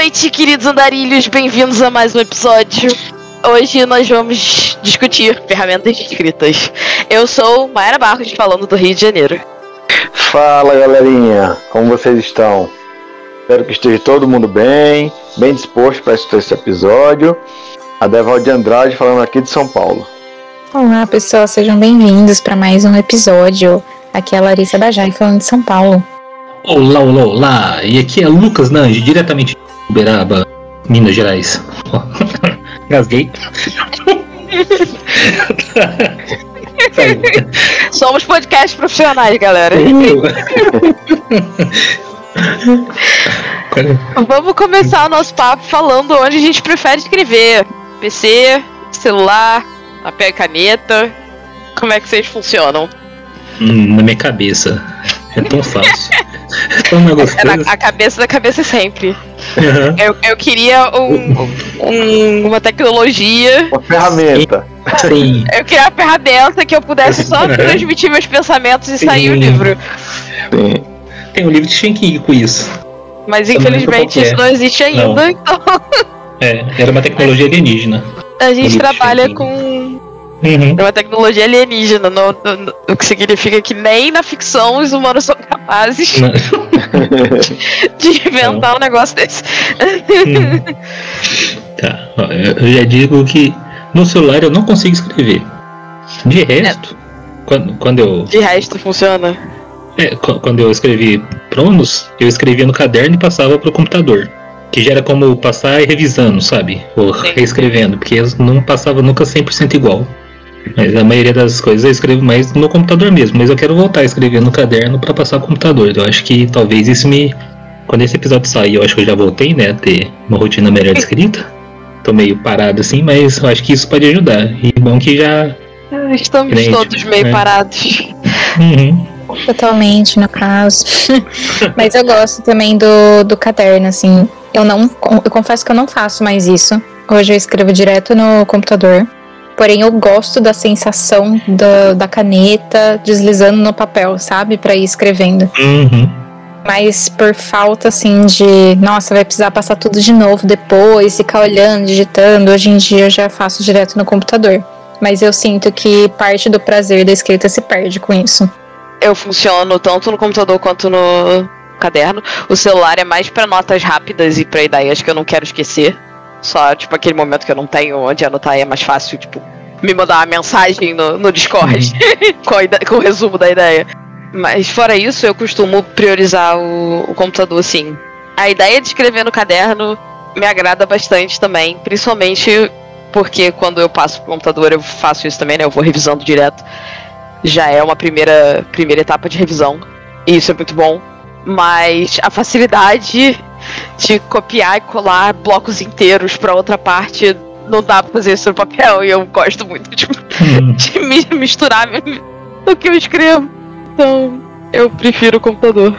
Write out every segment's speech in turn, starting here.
noite, queridos andarilhos, bem-vindos a mais um episódio. Hoje nós vamos discutir ferramentas escritas. Eu sou Mayara Barros, falando do Rio de Janeiro. Fala galerinha, como vocês estão? Espero que esteja todo mundo bem, bem disposto para esse episódio. A Deval de Andrade falando aqui de São Paulo. Olá pessoal, sejam bem-vindos para mais um episódio. Aqui é a Larissa Bajai falando de São Paulo. Olá, olá, olá! E aqui é Lucas Nange, diretamente de Uberaba, Minas Gerais. Gasguei. Somos podcast profissionais, galera. Vamos começar o nosso papo falando onde a gente prefere escrever. PC, celular, papel e caneta. Como é que vocês funcionam? Hum, na minha cabeça. É tão fácil. é tão É na, a cabeça da cabeça sempre. Uhum. Eu, eu queria um, um, uma tecnologia. Uma ferramenta. Sim. Eu queria uma ferramenta que eu pudesse só transmitir meus pensamentos e Sim. sair o livro. Sim. Tem um livro de Shenking com isso. Mas infelizmente isso não existe ainda, não. então. É, era uma tecnologia alienígena. A gente trabalha com Uhum. É uma tecnologia alienígena, no, no, no, o que significa que nem na ficção os humanos são capazes de inventar Não. um negócio desse. Hum. Tá, eu já digo que no celular eu não consigo escrever. De resto, é. quando, quando eu. De resto funciona? É, quando eu escrevi Pronos, eu escrevia no caderno e passava pro computador. Que já era como passar e revisando, sabe? Ou reescrevendo, porque não passava nunca 100% igual. Mas a maioria das coisas eu escrevo mais no computador mesmo. Mas eu quero voltar a escrever no caderno para passar o computador. Eu acho que talvez isso me. Quando esse episódio sair, eu acho que eu já voltei, né? A ter uma rotina melhor de escrita. Tô meio parado assim, mas eu acho que isso pode ajudar. E bom que já. Estamos Crente, todos meio né? parados. Uhum. Totalmente, no caso. mas eu gosto também do, do caderno, assim. Eu não. Eu confesso que eu não faço mais isso. Hoje eu escrevo direto no computador. Porém, eu gosto da sensação da, da caneta deslizando no papel, sabe? para ir escrevendo. Uhum. Mas por falta, assim, de. Nossa, vai precisar passar tudo de novo depois, ficar olhando, digitando. Hoje em dia eu já faço direto no computador. Mas eu sinto que parte do prazer da escrita se perde com isso. Eu funciono tanto no computador quanto no caderno. O celular é mais para notas rápidas e para ideias que eu não quero esquecer. Só, tipo, aquele momento que eu não tenho onde anotar é mais fácil, tipo, me mandar uma mensagem no, no Discord uhum. com, com o resumo da ideia. Mas fora isso, eu costumo priorizar o, o computador, assim. A ideia de escrever no caderno me agrada bastante também, principalmente porque quando eu passo pro computador eu faço isso também, né? Eu vou revisando direto. Já é uma primeira, primeira etapa de revisão. E isso é muito bom. Mas a facilidade de copiar e colar blocos inteiros para outra parte. Não dá pra fazer isso no papel e eu gosto muito de, hum. de misturar o que eu escrevo. Então, eu prefiro o computador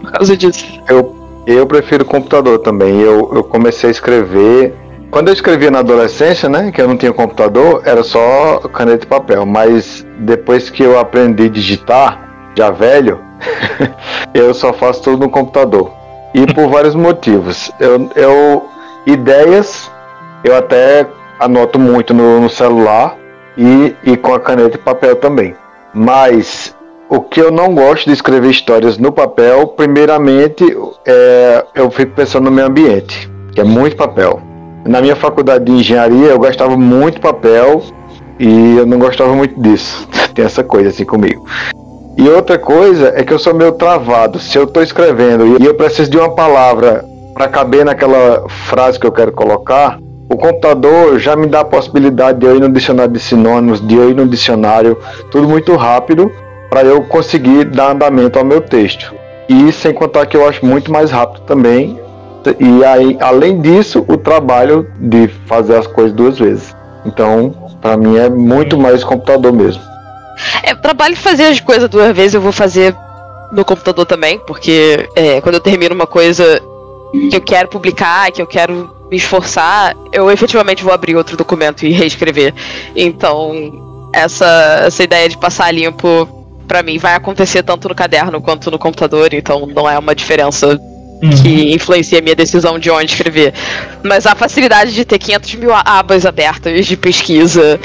por causa disso. Eu, eu prefiro o computador também. Eu, eu comecei a escrever. Quando eu escrevia na adolescência, né, que eu não tinha computador, era só caneta e papel. Mas depois que eu aprendi a digitar, já velho, eu só faço tudo no computador. E por vários motivos. Eu, eu ideias eu até anoto muito no, no celular e, e com a caneta e papel também. Mas o que eu não gosto de escrever histórias no papel, primeiramente, é, eu fico pensando no meio ambiente, que é muito papel. Na minha faculdade de engenharia, eu gastava muito papel e eu não gostava muito disso. Tem essa coisa assim comigo. E outra coisa é que eu sou meio travado. Se eu estou escrevendo e eu preciso de uma palavra para caber naquela frase que eu quero colocar, o computador já me dá a possibilidade de eu ir no dicionário de sinônimos, de eu ir no dicionário, tudo muito rápido para eu conseguir dar andamento ao meu texto. E sem contar que eu acho muito mais rápido também. E aí, além disso, o trabalho de fazer as coisas duas vezes. Então, para mim é muito mais computador mesmo. É, o trabalho de fazer as coisas duas vezes eu vou fazer no computador também, porque é, quando eu termino uma coisa que eu quero publicar, que eu quero me esforçar, eu efetivamente vou abrir outro documento e reescrever. Então, essa, essa ideia de passar limpo, para mim, vai acontecer tanto no caderno quanto no computador, então não é uma diferença que influencia a minha decisão de onde escrever. Mas a facilidade de ter 500 mil abas abertas de pesquisa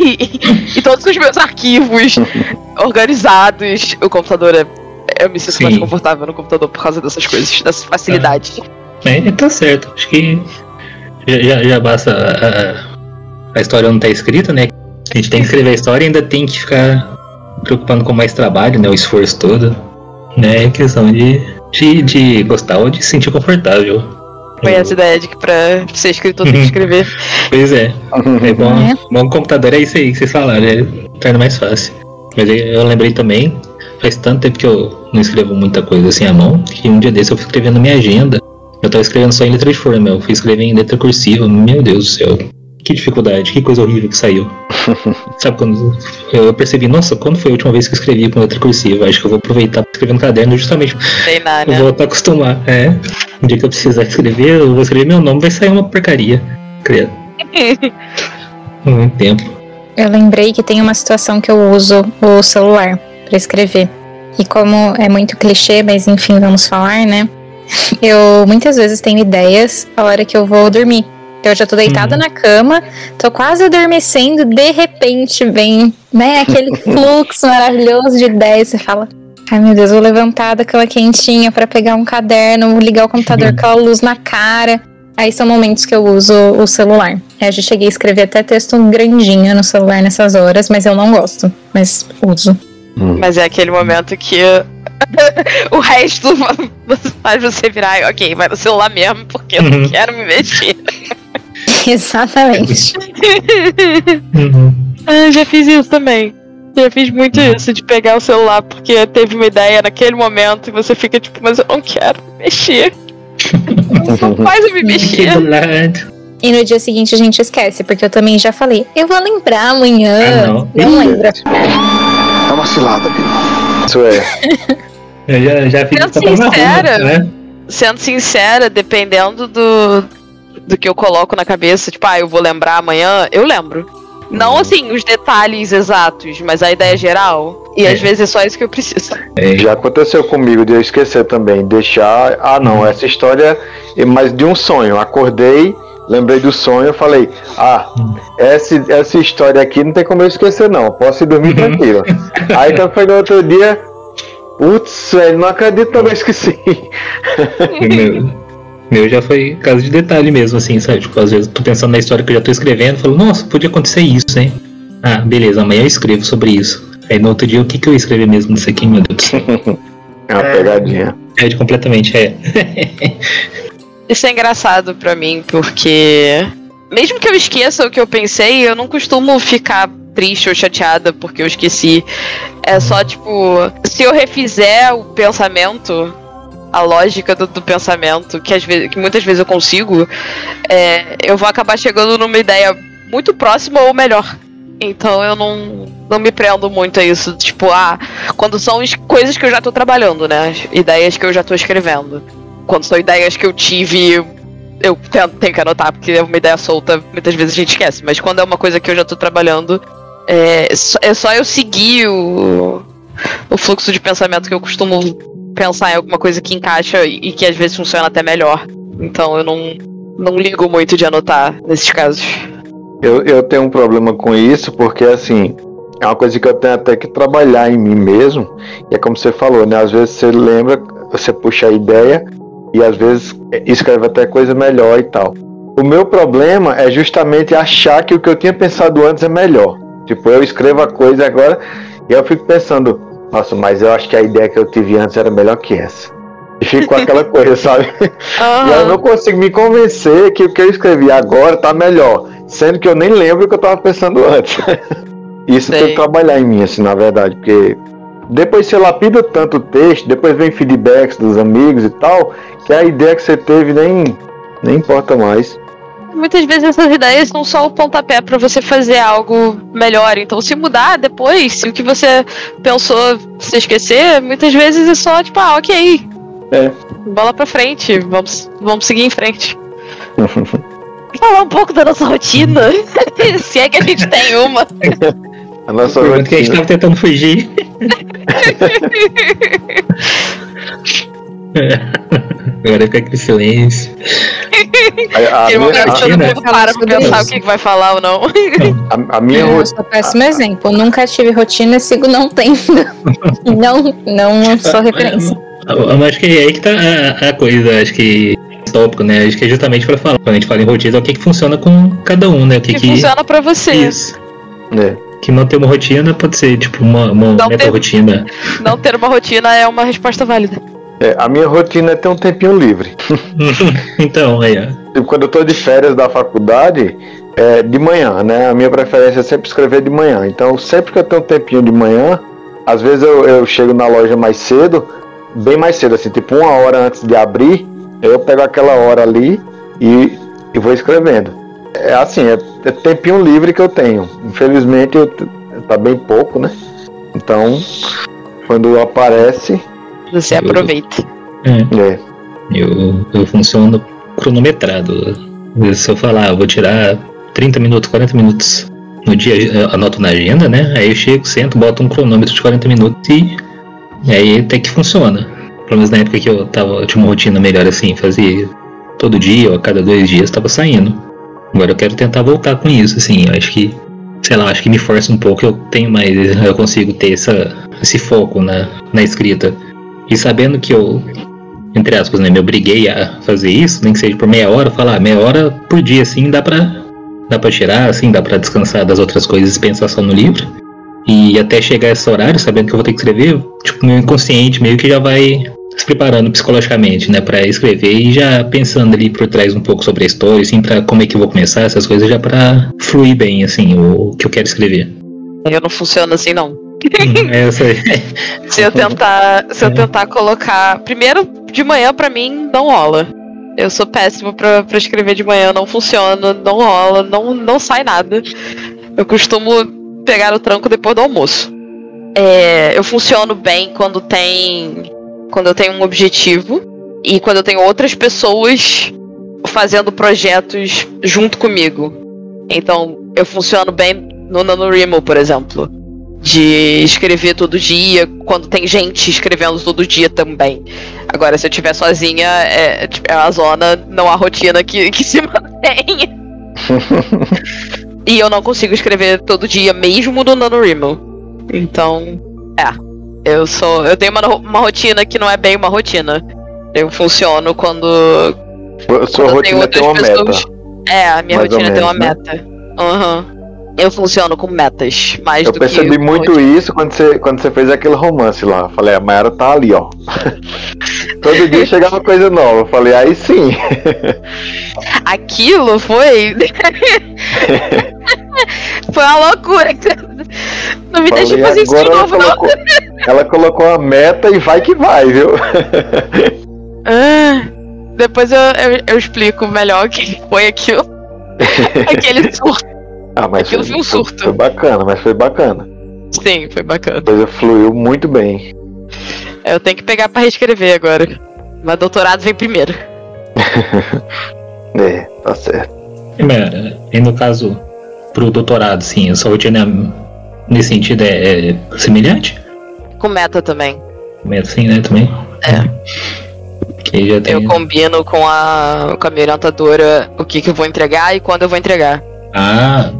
e, e todos os meus arquivos organizados, o computador é. Eu me sinto Sim. mais confortável no computador por causa dessas coisas, dessa facilidade. É, tá certo. Acho que já, já, já basta a, a história não tá escrita, né? A gente tem que escrever a história e ainda tem que ficar preocupando com mais trabalho, né? O esforço todo. Né? É questão de, de, de gostar ou de se sentir confortável. Foi essa ideia de que pra ser escritor tem que escrever. Pois é. É bom, É. bom computador é isso aí que vocês falaram, é, torna mais fácil. Mas eu, eu lembrei também, faz tanto tempo que eu não escrevo muita coisa assim à mão, que um dia desse eu fui escrevendo minha agenda. Eu tava escrevendo só em letra de forma, eu fui escrever em letra cursiva, meu Deus do céu. Que dificuldade, que coisa horrível que saiu. Sabe quando eu percebi, nossa, quando foi a última vez que eu escrevi com letra cursiva? Acho que eu vou aproveitar pra escrever no caderno justamente Sei lá, eu né? vou a acostumar. É. Um dia que eu precisar escrever, eu vou escrever meu nome, vai sair uma porcaria. Credo. Muito tempo. Eu lembrei que tem uma situação que eu uso o celular pra escrever. E como é muito clichê, mas enfim, vamos falar, né? Eu muitas vezes tenho ideias a hora que eu vou dormir. Eu já tô deitada Uhum. na cama, tô quase adormecendo, de repente vem, né, aquele fluxo maravilhoso de ideias. Você fala, ai meu Deus, vou levantar da cama quentinha pra pegar um caderno, ligar o computador Uhum. com a luz na cara. Aí são momentos que eu uso o celular. Eu já cheguei a escrever até texto grandinho no celular nessas horas, mas eu não gosto. Mas uso. Mas é aquele momento que o resto faz você virar, ok, vai no celular mesmo, porque eu não Uhum. quero me mexer. Exatamente. Uhum. Ah, já fiz isso também. Já fiz muito isso, de pegar o celular porque teve uma ideia naquele momento e você fica tipo, mas eu não quero me mexer. Não faz eu me mexer. E no dia seguinte a gente esquece, porque eu também já falei, eu vou lembrar amanhã. Ah, não. não lembro. É uma cilada, viu? Isso é. Eu já, já fiz Sendo sincera, né? Sendo sincera, dependendo do, do que eu coloco na cabeça, tipo, ah, eu vou lembrar amanhã, eu lembro. Não assim, os detalhes exatos, mas a ideia geral. E É. às vezes é só isso que eu preciso. É, Já aconteceu comigo de eu esquecer também, deixar, ah não, essa história é mais de um sonho. Acordei, lembrei do sonho, falei, ah, essa, essa história aqui não tem como eu esquecer não, posso ir dormir Uhum. tranquilo. Aí quando foi no outro dia, putz, velho, não acredito que eu esqueci. meu, já foi caso de detalhe mesmo, assim, sabe? Tipo, às vezes tô pensando na história que eu já tô escrevendo, falo, nossa, podia acontecer isso, hein? Ah, beleza, amanhã eu escrevo sobre isso. Aí no outro dia, o que, que eu ia escrever mesmo nisso aqui, meu Deus? É uma pegadinha. Perde completamente, é. Isso é engraçado pra mim, porque mesmo que eu esqueça o que eu pensei, eu não costumo ficar triste ou chateada porque eu esqueci. É só tipo, se eu refizer o pensamento, a lógica do, do pensamento, que, às vezes, que muitas vezes eu consigo, é, eu vou acabar chegando numa ideia muito próxima ou melhor. Então eu não, não me prendo muito a isso. Tipo, ah, quando são as coisas que eu já tô trabalhando, né? Ideias que eu já tô escrevendo. Quando são ideias que eu tive, eu tenho que anotar, porque é uma ideia solta, muitas vezes a gente esquece. Mas quando é uma coisa que eu já tô trabalhando, é é só eu seguir o, o fluxo de pensamento que eu costumo pensar em alguma coisa que encaixa e, que às vezes funciona até melhor. Então eu não, não ligo muito de anotar nesses casos. Eu, eu tenho um problema com isso, porque assim, é uma coisa que eu tenho até que trabalhar em mim mesmo. E é como você falou, né? Às vezes você lembra, você puxa a ideia e às vezes escreve até coisa melhor e tal. O meu problema é justamente achar que o que eu tinha pensado antes é melhor. Tipo, eu escrevo a coisa agora e eu fico pensando, nossa, mas eu acho que a ideia que eu tive antes era melhor que essa. E fico com aquela coisa, sabe? E eu não consigo me convencer que o que eu escrevi agora tá melhor, sendo que eu nem lembro o que eu tava pensando antes. Isso tem Sei. que trabalhar em mim, assim, na verdade, porque depois você lapida tanto o texto, depois vem feedbacks dos amigos e tal, que a ideia que você teve nem, nem importa mais. Muitas vezes essas ideias são só o pontapé pra você fazer algo melhor. Então, se mudar depois, se o que você pensou se esquecer, muitas vezes é só tipo, ah, ok. É. Bola pra frente, vamos, vamos seguir em frente. Falar um pouco da nossa rotina. se é que a gente tem uma. A nossa Pergunta que a gente rotina. tava tentando fugir. Agora fica aquele silêncio. A, a Aquele minha, momento que todo mundo para pra pensar o que vai falar ou não. a, a minha Eu rotina. sou péssimo exemplo. Nunca tive rotina e sigo não tendo. não, não sou referência. Eu eu acho que é aí que tá a, a coisa, acho que tópico, né? Acho que é justamente pra falar. Quando a gente fala em rotina, é o que, que funciona com cada um, né? O que, Que que funciona pra você. Isso. É. Que não ter uma rotina pode ser, tipo, uma, uma meta-rotina. Não ter uma rotina é uma resposta válida. É, a minha rotina é ter um tempinho livre. então, aí, ó. Quando eu tô de férias da faculdade, é de manhã, né? A minha preferência é sempre escrever de manhã. Então, sempre que eu tenho um tempinho de manhã, às vezes eu, eu chego na loja mais cedo, bem mais cedo, assim, tipo uma hora antes de abrir, eu pego aquela hora ali e, e vou escrevendo. É assim, é, é tempinho livre que eu tenho. Infelizmente, eu, tá bem pouco, né? Então, quando aparece, Você Eu- aproveita. É, é. eu, eu funciono cronometrado. Se eu falar, eu vou tirar 30 minutos, 40 minutos no dia, eu anoto na agenda, né? Aí eu chego, sento, boto um cronômetro de 40 minutos e, e aí até que funciona. Pelo menos na época que eu tava, eu tinha uma rotina melhor assim, fazia todo dia ou a cada dois dias tava saindo. Agora eu quero tentar voltar com isso, assim, eu acho que, sei lá, acho que me força um pouco, eu tenho mais, eu consigo ter essa, esse foco na, na escrita. E sabendo que eu, entre aspas, né, me obriguei a fazer isso, nem que seja por meia hora, falar, ah, meia hora por dia, assim, dá pra, dá pra tirar, assim, dá pra descansar das outras coisas e pensar só no livro. E até chegar esse horário, sabendo que eu vou ter que escrever, tipo, meu inconsciente meio que já vai se preparando psicologicamente, né, pra escrever e já pensando ali por trás um pouco sobre a história, assim, pra como é que eu vou começar essas coisas, já pra fluir bem, assim, o que eu quero escrever. Eu não funciona assim, não. Essa aí. Se eu tentar, se eu tentar colocar. Primeiro, de manhã pra mim não rola. Eu sou péssimo pra, pra escrever de manhã, não funciona, não rola, não, não sai nada. Eu costumo pegar o tranco depois do almoço. É, eu funciono bem quando tem. Quando eu tenho um objetivo e quando eu tenho outras pessoas fazendo projetos junto comigo. Então, eu funciono bem no NaNoWriMo, por exemplo de escrever todo dia, quando tem gente escrevendo todo dia também. Agora, se eu estiver sozinha, é, é a zona, não há rotina que, que se mantenha. e eu não consigo escrever todo dia, mesmo no NaNoWriMo. Então, é. Eu sou. Eu tenho uma, uma rotina que não é bem uma rotina. Eu funciono quando. Sua quando rotina tem uma pessoas. meta. É, a minha Mais rotina tem uma menos, né? meta. Aham. Eu funciono com metas, mais Eu percebi uma muito isso quando você, quando você fez aquele romance lá. Falei, a Mayara tá ali, ó. Todo dia chegava coisa nova. Eu falei, aí sim. Aquilo foi. foi uma loucura. Não me deixa Falei, fazer isso de agora ela novo, não. colocou, ela colocou a meta e vai que vai, viu? Ah, depois eu, eu, eu explico melhor o que foi aquilo. Aquele surto. Ah, mas Aquilo foi um surto. Foi bacana, mas foi bacana. Sim, foi bacana. A coisa fluiu muito bem. Eu tenho que pegar pra reescrever agora. Mas doutorado vem primeiro. É, tá certo. E, E no caso, pro doutorado, sim, a sua rotina nesse sentido é, é semelhante? Com meta também. É assim, né, também? É. Que já tem... Eu combino com a, com a minha orientadora o que, que eu vou entregar e quando eu vou entregar. Ah,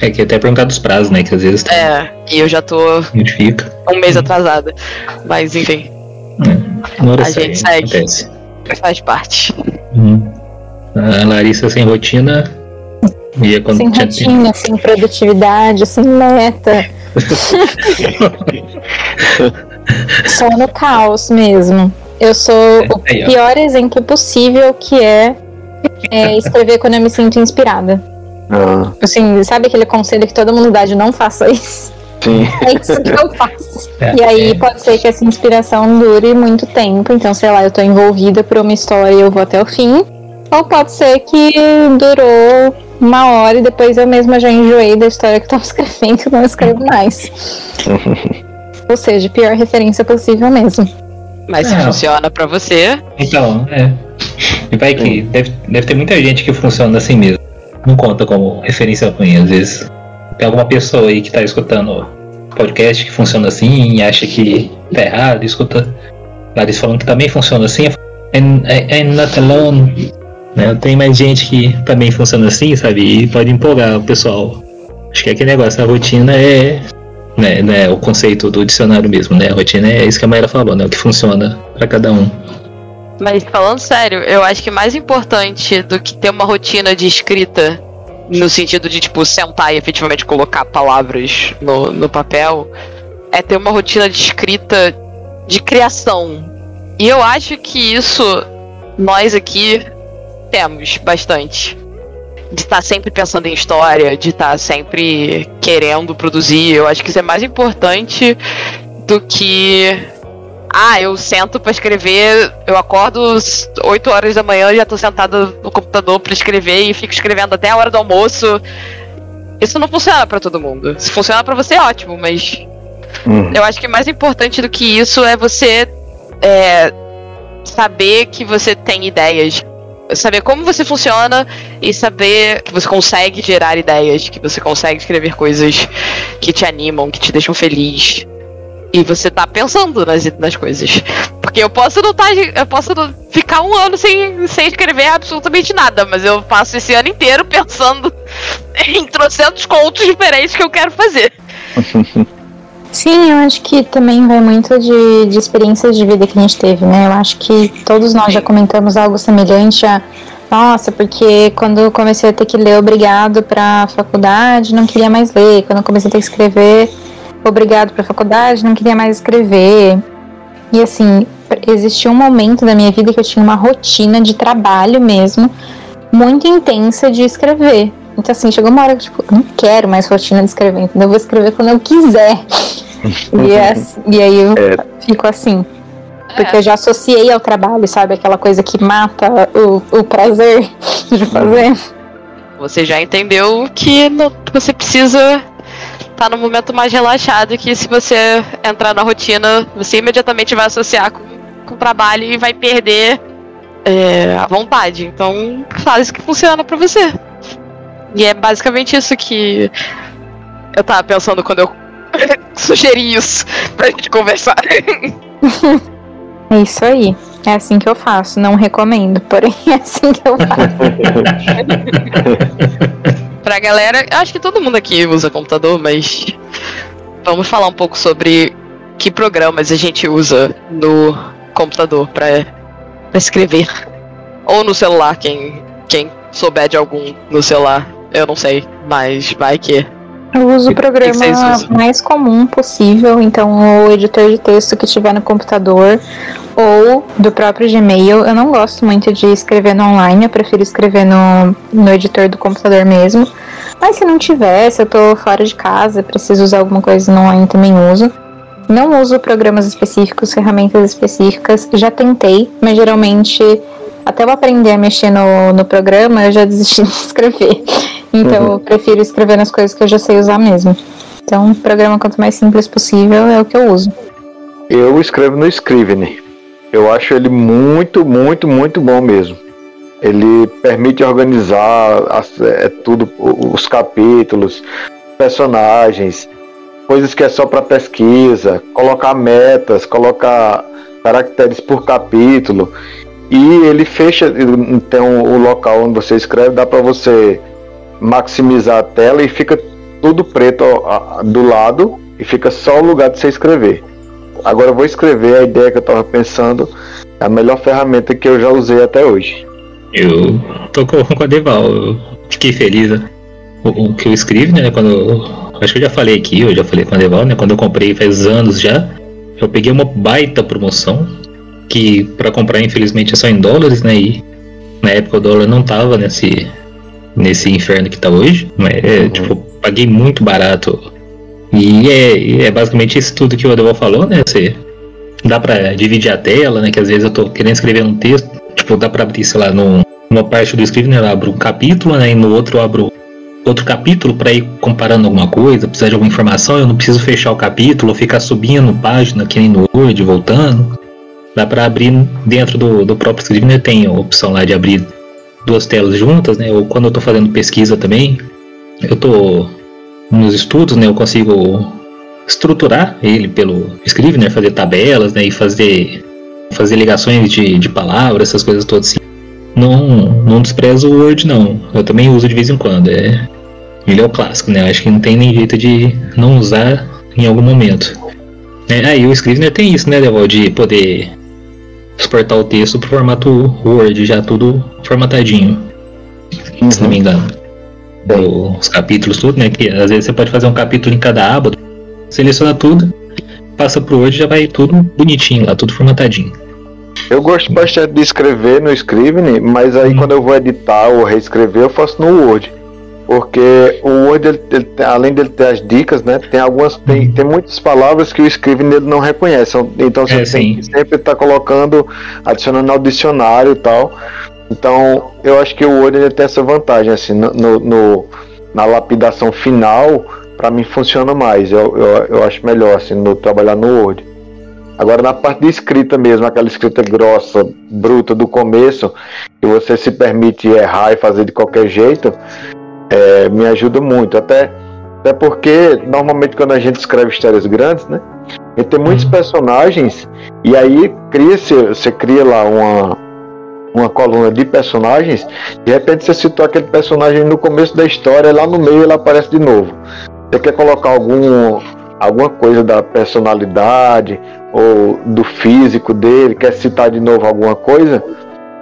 é que até por causa dos prazos, né, que às vezes É, e eu já tô identifica. um mês atrasada. Mas enfim, hora A sai, gente segue. acontece. faz parte. Uhum. A Larissa sem rotina. E é quando Sem tinha rotina, sem produtividade, sem meta. Só no caos mesmo. Eu sou o Aí, ó. pior exemplo possível que é, é escrever quando eu me sinto inspirada. Ah, Assim, sabe aquele conselho que todo mundo dá de não faça isso? sim. É isso que eu faço. É, E aí é. pode ser que essa inspiração dure muito tempo. Então, sei lá, eu tô envolvida por uma história e eu vou até o fim. Ou pode ser que durou uma hora e depois eu mesma já enjoei da história que eu tava escrevendo e não escrevo mais. Ou seja, pior referência possível mesmo. Mas se É. funciona pra você, Então, é. E vai que deve, deve ter muita gente que funciona assim mesmo. Não conta como referência ruim, às vezes. Tem alguma pessoa aí que tá escutando podcast que funciona assim e acha que tá errado, escuta Larissa falando que também funciona assim. And, and not alone. Né? Tem mais gente que também funciona assim, sabe? E pode empolgar o pessoal. Acho que aquele negócio, a rotina é. Né, né, o conceito do dicionário mesmo, né? A rotina é isso que a Maíra falou, né? O que funciona para cada um. Mas falando sério, eu acho que mais importante do que ter uma rotina de escrita, no sentido de, tipo, sentar e efetivamente colocar palavras no, no papel, é ter uma rotina de escrita de criação. E eu acho que isso, nós aqui, temos bastante. De estar tá sempre pensando em história, de estar tá sempre querendo produzir. Eu acho que isso é mais importante do que. Ah, eu sento para escrever, eu acordo 8 horas da manhã e já tô sentada no computador para escrever e fico escrevendo até a hora do almoço. Isso não funciona para todo mundo. Se funciona para você, ótimo, mas Uhum. Eu acho que mais importante do que isso é você é, saber que você tem ideias. Saber como você funciona e saber que você consegue gerar ideias, que você consegue escrever coisas que te animam, que te deixam feliz. E você tá pensando nas, nas coisas. Porque eu posso não tá, eu posso ficar um ano sem, sem escrever absolutamente nada, mas eu passo esse ano inteiro pensando em trocentos contos diferentes que eu quero fazer. Sim, eu acho que também vai muito de, de experiências de vida que a gente teve, né? Eu acho que todos nós já comentamos algo semelhante a nossa, porque quando eu comecei a ter que ler obrigado para a faculdade, não queria mais ler. Quando eu comecei a ter que escrever obrigado para a faculdade, não queria mais escrever. E assim, existia um momento da minha vida que eu tinha uma rotina de trabalho mesmo, muito intensa de escrever. Então, assim, chegou uma hora que, tipo, eu não quero mais rotina de escrever, então eu vou escrever quando eu quiser. e, é, e aí eu é. fico assim. Porque é. eu já associei ao trabalho, sabe? Aquela coisa que mata o, o prazer de fazer. Você já entendeu que não, você precisa tá no momento mais relaxado, que se você entrar na rotina, você imediatamente vai associar com, com o trabalho e vai perder é, a vontade. Então, faz o que funciona para você. E é basicamente isso que eu tava pensando quando eu sugeri isso pra gente conversar. É isso aí. É assim que eu faço. Não recomendo, porém é assim que eu faço. pra galera, acho que todo mundo aqui usa computador, mas vamos falar um pouco sobre que programas a gente usa no computador pra, pra escrever. Ou no celular, quem, quem souber de algum no celular. Eu não sei, mas vai que. Eu uso o programa mais comum possível, então o editor de texto que tiver no computador ou do próprio Gmail. Eu não gosto muito de escrever no online, eu prefiro escrever no, no editor do computador mesmo. Mas se não tiver, se eu tô fora de casa, preciso usar alguma coisa no online, também uso. Não uso programas específicos, ferramentas específicas. Já tentei, mas geralmente até eu aprender a mexer no, no programa, eu já desisti de escrever. Então uhum. eu prefiro escrever nas coisas que eu já sei usar mesmo. Então, programa quanto mais simples possível é o que eu uso. Eu escrevo no Scrivener. Eu acho ele muito, muito, muito bom mesmo. Ele permite organizar as, é, tudo, os capítulos, personagens, coisas que é só para pesquisa, colocar metas, colocar caracteres por capítulo. E ele fecha, então o local onde você escreve dá para você maximizar a tela e fica tudo preto do lado e fica só o lugar de você escrever. Agora eu vou escrever a ideia que eu estava pensando, a melhor ferramenta que eu já usei até hoje. Eu tô com a Deval, fiquei feliz. Né? O, o, que eu escrevo, né? Quando acho que eu já falei aqui, eu já falei com a Deval, né? Quando eu comprei faz anos já, eu peguei uma baita promoção que para comprar infelizmente é só em dólares, né? E na época o dólar não tava nesse nesse inferno que tá hoje, né? É, uhum. tipo, paguei muito barato. E é, é basicamente isso tudo que o Adeval falou, né? Você dá para dividir a tela, né? Que às vezes eu tô querendo escrever um texto, tipo, dá para abrir, sei lá, num, numa parte do Scrivener eu abro um capítulo, né? E no outro eu abro outro capítulo para ir comparando alguma coisa, precisar de alguma informação, eu não preciso fechar o capítulo, ficar subindo página que nem no Word, voltando. Dá para abrir dentro do, do próprio Scrivener, tem a opção lá de abrir duas telas juntas, né? Ou quando eu estou fazendo pesquisa também, eu estou nos estudos, né? Eu consigo estruturar ele pelo Scrivener, fazer tabelas, né? E fazer fazer ligações de, de palavras, essas coisas todas assim. Não, não desprezo o Word, não. Eu também uso de vez em quando. É, ele é o clássico, né? Acho que não tem nem jeito de não usar em algum momento. É, aí o Scrivener tem isso, né, Devol? De poder exportar o texto pro formato Word, já tudo formatadinho. Uhum. Se não me engano. Os capítulos, tudo, né? Que às vezes você pode fazer um capítulo em cada aba, seleciona tudo, passa pro Word já vai tudo bonitinho lá, tudo formatadinho. Eu gosto bastante de escrever no Scrivener, mas aí hum. quando eu vou editar ou reescrever, eu faço no Word. Porque o Word, ele, ele, além dele ter as dicas, né? Tem algumas. Tem, uhum. tem muitas palavras que o Scrivener ele não reconhece. Então você é, tem sempre estar tá colocando, adicionando ao dicionário e tal. Então eu acho que o Word ele tem essa vantagem, assim, no, no na lapidação final, para mim funciona mais. Eu, eu, eu acho melhor, assim, no trabalhar no Word. Agora na parte de escrita mesmo, aquela escrita grossa, bruta do começo, que você se permite errar e fazer de qualquer jeito, é, me ajuda muito. Até, até porque, normalmente, quando a gente escreve histórias grandes, né? E tem muitos uhum. personagens, e aí cria você cria lá uma, uma coluna de personagens, de repente você citou aquele personagem no começo da história, lá no meio ele aparece de novo. Você quer colocar algum, alguma coisa da personalidade ou do físico dele, quer citar de novo alguma coisa,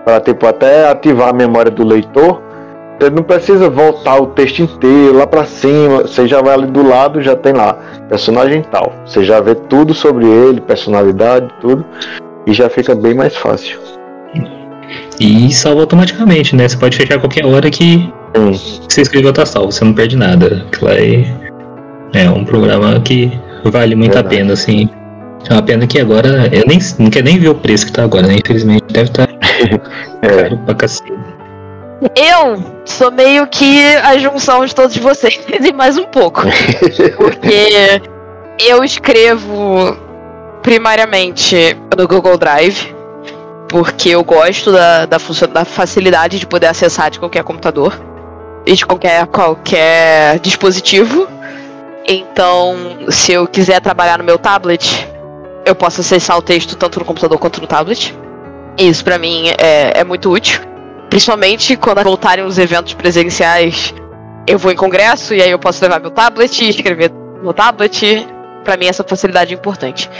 para tipo, até ativar a memória do leitor, você não precisa voltar o texto inteiro lá para cima. Você já vai ali do lado, já tem lá personagem tal. Você já vê tudo sobre ele, personalidade, tudo, e já fica bem mais fácil. E salva automaticamente, né? Você pode fechar qualquer hora que, você escreveu tá salvo, você não perde nada. é, é um programa que vale muito Verdade. a pena, assim. É uma pena que agora. Eu nem, não quero nem ver o preço que tá agora, né? Infelizmente deve estar. Tá é. pra cacete. Eu sou meio que a junção de todos vocês e mais um pouco. Porque eu escrevo primariamente no Google Drive, porque eu gosto da, da, da facilidade de poder acessar de qualquer computador e de qualquer, qualquer dispositivo. Então, se eu quiser trabalhar no meu tablet, eu posso acessar o texto tanto no computador quanto no tablet. Isso para mim é, é muito útil. Principalmente quando voltarem os eventos presenciais, eu vou em congresso e aí eu posso levar meu tablet e escrever no tablet. Para mim essa facilidade é importante.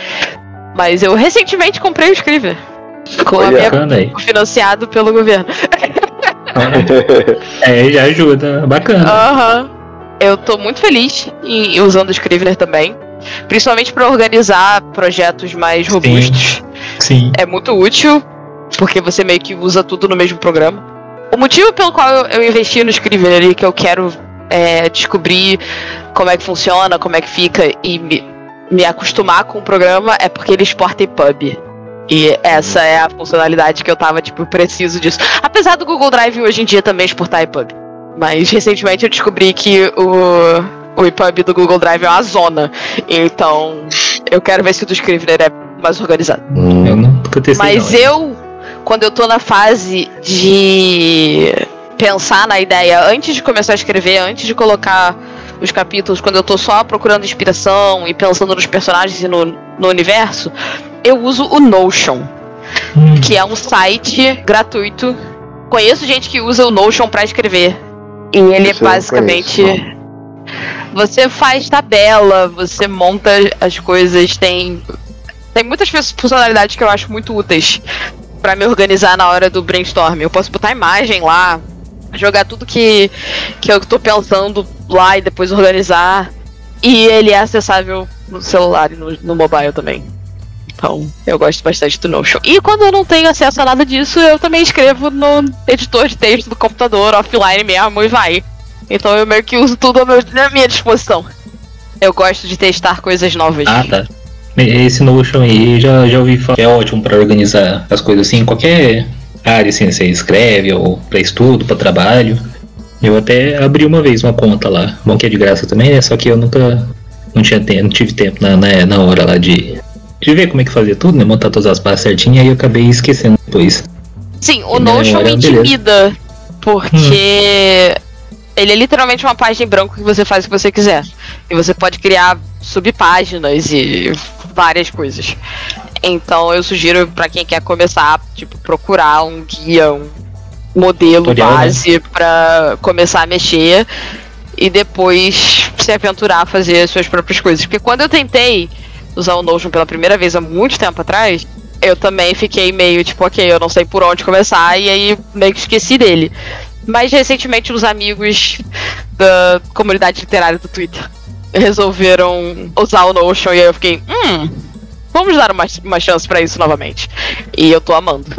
Mas eu recentemente comprei o Scriver. Com a minha financiado pelo governo. é, já ajuda. Bacana. Aham. Uhum. Eu tô muito feliz em, usando o Scrivener também. Principalmente para organizar projetos mais robustos. Sim. Sim. É muito útil porque você meio que usa tudo no mesmo programa. O motivo pelo qual eu, eu investi no Scrivener ali, que eu quero é, descobrir como é que funciona, como é que fica e me, me acostumar com o programa, é porque ele exporta EPUB. E essa é a funcionalidade que eu tava, tipo, preciso disso. Apesar do Google Drive hoje em dia também exportar EPUB. Mas recentemente eu descobri que o, o EPUB do Google Drive é uma zona. Então eu quero ver se o do Scrivener é mais organizado. Eu nunca testei, Mas não, eu quando eu tô na fase de pensar na ideia antes de começar a escrever, antes de colocar os capítulos, quando eu tô só procurando inspiração e pensando nos personagens e no, no universo, eu uso o Notion, hum. que é um site gratuito. Conheço gente que usa o Notion para escrever. E ele é basicamente. Você faz tabela, você monta as coisas, tem. Tem muitas funcionalidades que eu acho muito úteis para me organizar na hora do brainstorm. Eu posso botar imagem lá, jogar tudo que, que eu tô pensando lá e depois organizar. E ele é acessável no celular e no, no mobile também. Então, eu gosto bastante do Notion. E quando eu não tenho acesso a nada disso, eu também escrevo no editor de texto do computador, offline mesmo, e vai. Então eu meio que uso tudo à minha disposição. Eu gosto de testar coisas novas. Ah, tá. Esse Notion aí já, já ouvi falar é ótimo para organizar as coisas assim, qualquer área assim, você escreve ou para estudo, para trabalho. Eu até abri uma vez uma conta lá. Bom que é de graça também, né? Só que eu nunca não tinha tempo, não tive tempo na, na, na hora lá de, de ver como é que fazia tudo, né? Montar todas as partes certinho, aí eu acabei esquecendo depois. Sim, o Notion me intimida. Porque hum ele é literalmente uma página em branco que você faz o que você quiser. E você pode criar subpáginas e várias coisas. Então eu sugiro pra quem quer começar, tipo, procurar um guia, um modelo Tutorial, né? base pra começar a mexer e depois se aventurar a fazer as suas próprias coisas. Porque quando eu tentei usar o Notion pela primeira vez há muito tempo atrás, eu também fiquei meio tipo, ok, eu não sei por onde começar, e aí meio que esqueci dele. Mas recentemente os amigos da comunidade literária do Twitter resolveram usar o Notion e aí eu fiquei, hum, vamos dar uma, uma chance pra isso novamente. E eu tô amando.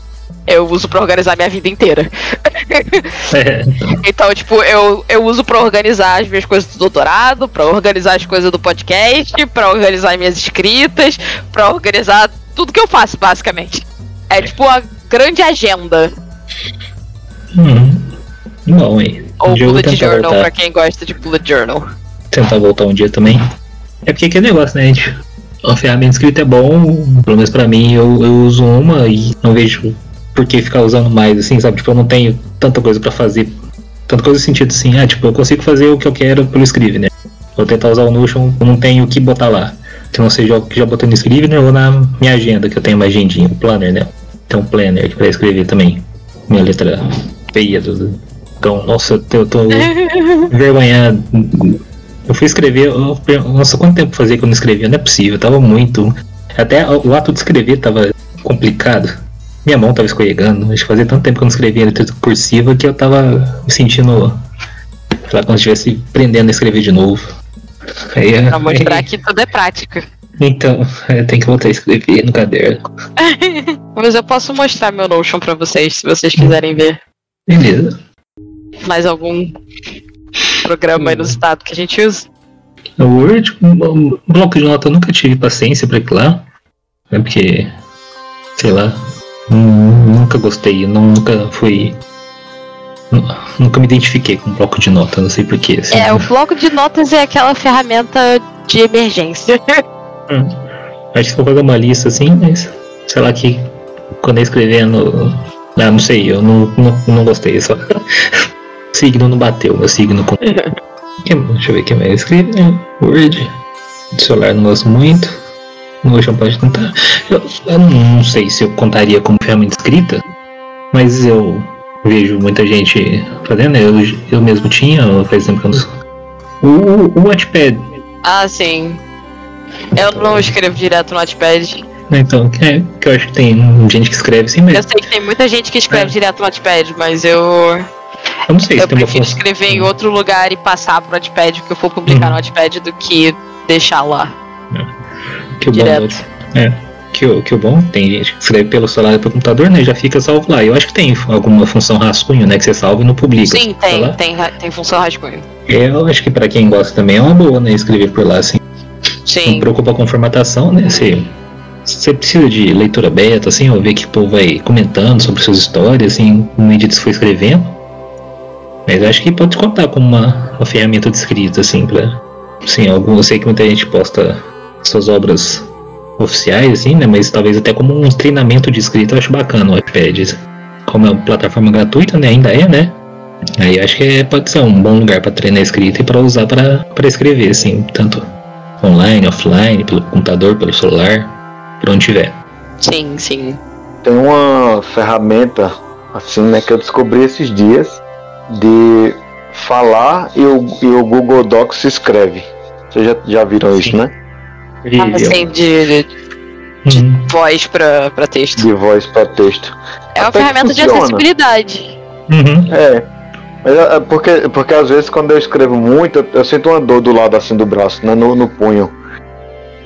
Eu uso pra organizar minha vida inteira. É, Então, tipo, eu, eu uso pra organizar as minhas coisas do doutorado, pra organizar as coisas do podcast, pra organizar minhas escritas, pra organizar tudo que eu faço, basicamente. É tipo a grande agenda. hum, bom, hein? Ou bullet journal pra quem gosta de bullet journal. Tentar voltar um dia também. É porque aquele negócio, né, gente? A ferramenta escrita é bom, pelo menos pra mim, eu, eu uso uma e não vejo por que ficar usando mais, assim, sabe? Tipo, eu não tenho tanta coisa pra fazer. Tanta coisa no sentido assim, ah, tipo, eu consigo fazer o que eu quero pelo Scrivener. Vou tentar usar o Notion, eu não tenho o que botar lá. Que não seja o que já botei no Scrivener ou na minha agenda, que eu tenho uma agendinha, um planner, né? Tem um planner pra escrever também. Minha letra feia do. Então, nossa, eu tô envergonhado. Eu fui escrever, eu, nossa, quanto tempo fazia que eu não escrevia? Não é possível, tava muito. Até o ato de escrever tava complicado. Minha mão tava escorregando. Acho que fazia tanto tempo que eu não escrevia letra cursiva que eu tava me sentindo. Sei lá, como se estivesse aprendendo a escrever de novo. Aí, Pra mostrar aí- que tudo é prática. Então, eu tenho que voltar a escrever no caderno. Mas eu posso mostrar meu Notion pra vocês, se vocês quiserem ver. Beleza. Mais algum programa inusitado que a gente usa. O Word, um bloco de nota eu nunca tive paciência pra aquilo lá. É porque, sei lá, nu- nunca gostei, não- nunca fui. nu- Nunca me identifiquei com bloco de nota, não sei porquê. Assim, É, o bloco de notas é aquela ferramenta de emergência. Acho que vou fazer uma lista assim, mas sei lá que quando eu escrevendo. Ah, não sei, eu não, não, não gostei. Só. signo não bateu, meu signo com. Deixa eu ver o que mais eu escrevi, né? Word. Celular não gosto muito. Notion pode tentar. Eu, eu não sei se eu contaria como ferramenta escrita, mas eu vejo muita gente fazendo. né? Eu, eu mesmo tinha, faz tempo que eu não. O, o Watchpad Ah, sim. Eu não escrevo direto no Notepad. né, Então, é, que eu acho que tem gente que escreve assim Eu mesmo. sei que tem muita gente que escreve É. direto no Notepad, mas eu, Eu não sei se eu tem uma prefiro função. escrever em outro lugar e passar pro Notepad, porque eu for publicar Uhum. no Notepad do que deixar lá Que o bom, direto. é, que, o, que bom, tem gente que escreve pelo celular e pelo computador, né? Já fica salvo lá. Eu acho que tem alguma função rascunho, né? Que você salva e não publica. Sim, tem, lá. tem, tem função rascunho. Eu acho que pra quem gosta também é uma boa, né? Escrever por lá, assim. Não Sim. preocupa com formatação, né? Você, você precisa de leitura beta, assim, ou ver que o povo vai comentando sobre suas histórias, assim, no medida que você for escrevendo. Mas acho que pode contar como uma, uma ferramenta de escrita, assim, pra. Sim, algum, eu sei que muita gente posta suas obras oficiais, assim, né? Mas talvez até como um treinamento de escrita eu acho bacana o iPad. Como é uma plataforma gratuita, né? Ainda é, né? Aí acho que é- pode ser um bom lugar para treinar a escrita e para usar para escrever, assim, tanto online, offline, pelo computador, pelo celular, por onde tiver. Sim, sim. Tem uma ferramenta, assim, né, que eu descobri esses dias de falar e o, e o Google Docs escreve. Vocês já, já viram isso, Sim. né? E, Assim, de, de Uhum. voz pra, pra texto. De voz para texto. É uma Até que ferramenta de acessibilidade. Uhum. É. Mas é é porque, porque às vezes quando eu escrevo muito, eu, eu sinto uma dor do lado assim do braço, né? No, no punho.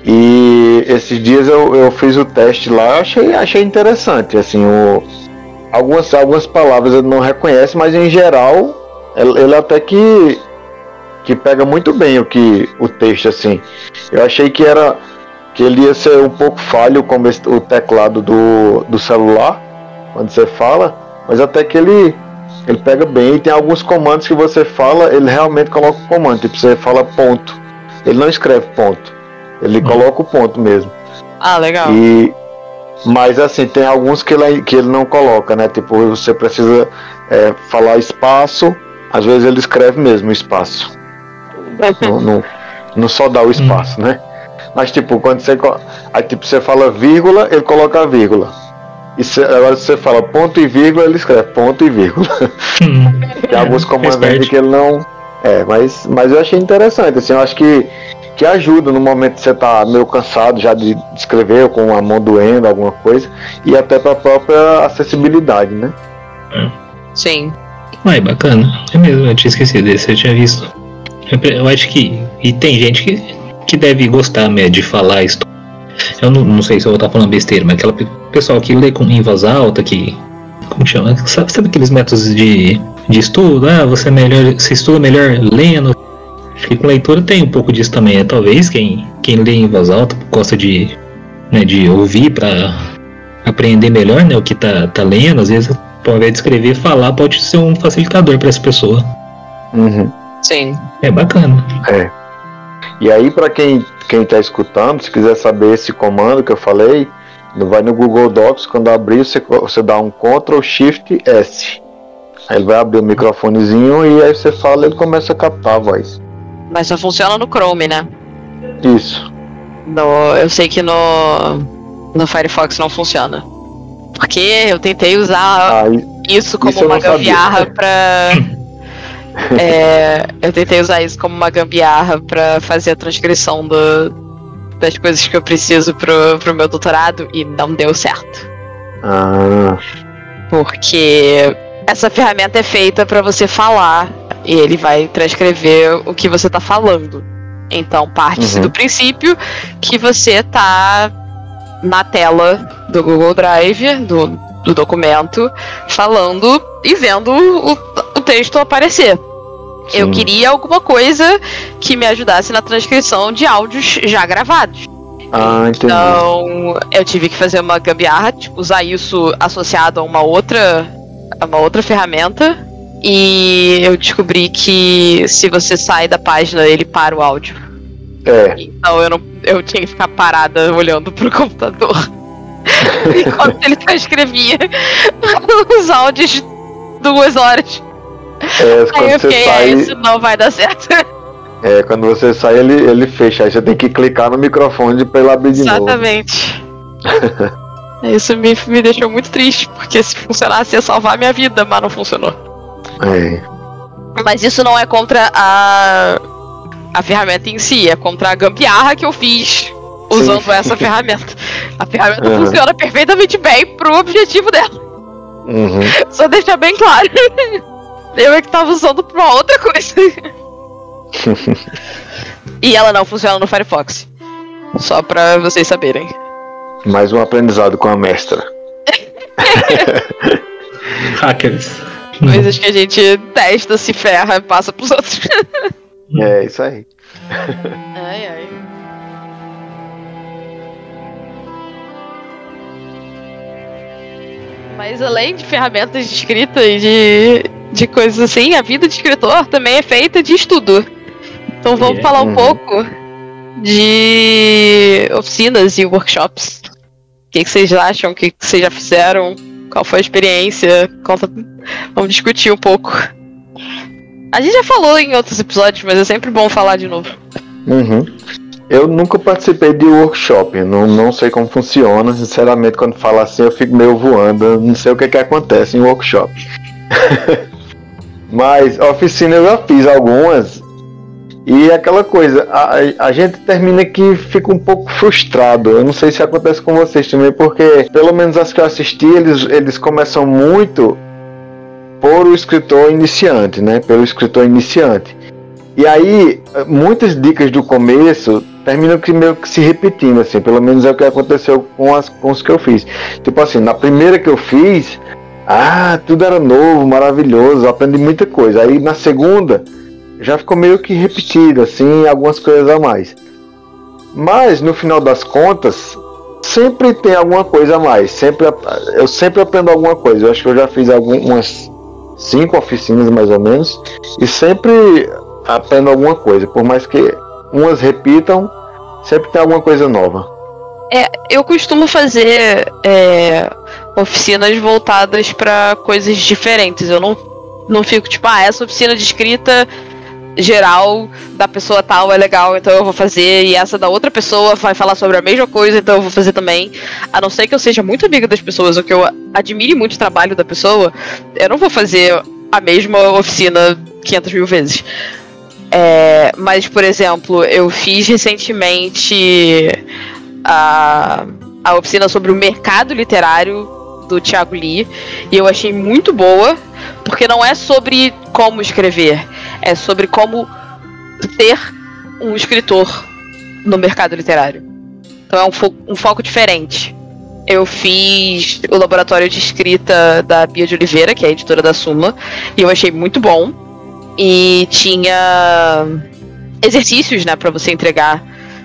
E esses dias eu, eu fiz o teste lá, achei, achei interessante. Assim, o, algumas, algumas palavras ele não reconhece, mas em geral ele, ele até que, que pega muito bem o que o texto assim. Eu achei que era que ele ia ser um pouco falho como esse- o teclado do, do celular quando você fala, mas até que ele ele pega bem e tem alguns comandos que você fala, ele realmente coloca o comando. Tipo, você fala ponto. Ele não escreve ponto. Ele coloca o ponto mesmo. Ah, legal. E mas assim, tem alguns que ele, que ele não coloca, né? Tipo, você precisa é, falar espaço, às vezes ele escreve mesmo espaço. Não, não, não só dá o espaço, né? Mas tipo, quando você. Aí tipo, você fala vírgula, ele coloca a vírgula. E se- agora se você fala ponto e vírgula, ele escreve ponto e vírgula. Hum, Tem alguns comandos faz parte. que ele não. É, mas, mas eu achei interessante, assim, eu acho que, que ajuda no momento que você tá meio cansado já de escrever, ou com a mão doendo, alguma coisa, e até pra própria acessibilidade, né? Sim. Ai, bacana. É mesmo, eu tinha esquecido desse, eu tinha visto. Eu, eu acho que. E tem gente que, que deve gostar mesmo de falar isso. Eu não, não sei se eu vou estar falando besteira, mas aquela pe- pessoal que lê com, em voz alta, que. Como que chama? Sabe, sabe aqueles métodos de, de estudo? Ah, você é melhor. Você estuda melhor lendo. Acho que com leitura tem um pouco disso também. É, talvez quem, quem lê em voz alta gosta de, né, de ouvir para aprender melhor né, o que tá, tá lendo. Às vezes, ao invés de escrever, falar pode ser um facilitador para essa pessoa. Uhum. Sim. É bacana. É. E aí, para quem, quem tá escutando, se quiser saber esse comando que eu falei, vai no Google Docs, quando abrir, você, você dá um Ctrl Shift S. Aí ele vai abrir o microfonezinho e aí você fala e ele começa a captar a voz. Mas só funciona no Chrome, né? Isso. No, eu sei que no, no Firefox não funciona. Porque eu tentei usar Aí, isso como isso uma não sabia. gambiarra pra. É, eu tentei usar isso como uma gambiarra pra fazer a transcrição do, das coisas que eu preciso pro, pro meu doutorado e não deu certo. ah, Porque essa ferramenta é feita pra você falar e ele vai transcrever o que você tá falando. Então parte-se Uhum. do princípio que você tá na tela do Google Drive, do, do documento, falando e vendo o, o texto aparecer. Eu Sim. queria alguma coisa que me ajudasse na transcrição de áudios já gravados. ah. Então, eu tive que fazer uma gambiarra, tipo, usar isso associado a uma outra, a uma outra ferramenta. E eu descobri que se você sai da página, ele para o áudio. É, Então eu não, eu tinha que ficar parada olhando pro computador. Enquanto ele transcrevia os áudios de duas horas. é Aí eu você fiquei, é, sai, isso não vai dar certo. é, quando você sai ele, ele fecha, aí você tem que clicar no microfone pra ele abrir de novo. Exatamente. Isso me, me deixou muito triste, porque se funcionasse ia salvar minha vida, mas não funcionou. É. Mas isso não é contra a, a ferramenta em si, é contra a gambiarra que eu fiz usando Sim. essa ferramenta. A ferramenta Aham. funciona perfeitamente bem pro objetivo dela. Uhum. Só deixar bem claro. Eu é que tava usando pra uma outra coisa. e ela não funciona no Firefox. Só pra vocês saberem. Mais um aprendizado com a mestra. Hackers. Coisas que a gente testa, se ferra e passa pros outros. É isso aí. ai, ai. Mas além de ferramentas de escrita e de, de coisas assim, a vida de escritor também é feita de estudo. Então vamos É. falar um Uhum. pouco de oficinas e workshops. O que, que vocês acham? O que, que vocês já fizeram? Qual foi a experiência? Conta... Vamos discutir um pouco. A gente já falou em outros episódios, mas é sempre bom falar de novo. Uhum. Eu nunca participei de workshop, não, não sei como funciona. Sinceramente, quando fala assim, eu fico meio voando. Não sei o que, que acontece em workshop. Mas oficina eu já fiz algumas. E aquela coisa, a, a- gente termina que fica um pouco frustrado. Eu não sei se acontece com vocês também, porque pelo menos as que eu assisti, eles, eles começam muito por o escritor iniciante, né? Pelo escritor iniciante. E aí, muitas dicas do começo terminam que meio que se repetindo, assim, pelo menos é o que aconteceu com, as, com os que eu fiz. Tipo assim, na primeira que eu fiz, ah, tudo era novo, maravilhoso, aprendi muita coisa. Aí na segunda, já ficou meio que repetido, assim, algumas coisas a mais. Mas no final das contas, sempre tem alguma coisa a mais. Sempre, eu sempre aprendo alguma coisa. Eu acho que eu já fiz algumas cinco oficinas mais ou menos. E sempre aprendo alguma coisa. Por mais que umas repitam, sempre tem alguma coisa nova. Eu costumo fazer é, oficinas voltadas pra coisas diferentes. Eu não, não fico tipo, ah, essa oficina de escrita geral da pessoa tal é legal, então eu vou fazer, e essa da outra pessoa vai falar sobre a mesma coisa, então eu vou fazer também. A não ser que eu seja muito amiga das pessoas ou que eu admire muito o trabalho da pessoa, eu não vou fazer a mesma oficina 500 mil vezes. É, mas, por exemplo, eu fiz recentemente a, a oficina sobre o mercado literário do Thiago Lee e eu achei muito boa, porque não é sobre como escrever, é sobre como ter um escritor no mercado literário. Então é um, fo um foco diferente. Eu fiz o laboratório de escrita da Bia de Oliveira, que é a editora da Suma, e eu achei muito bom. E tinha exercícios, né, para você entregar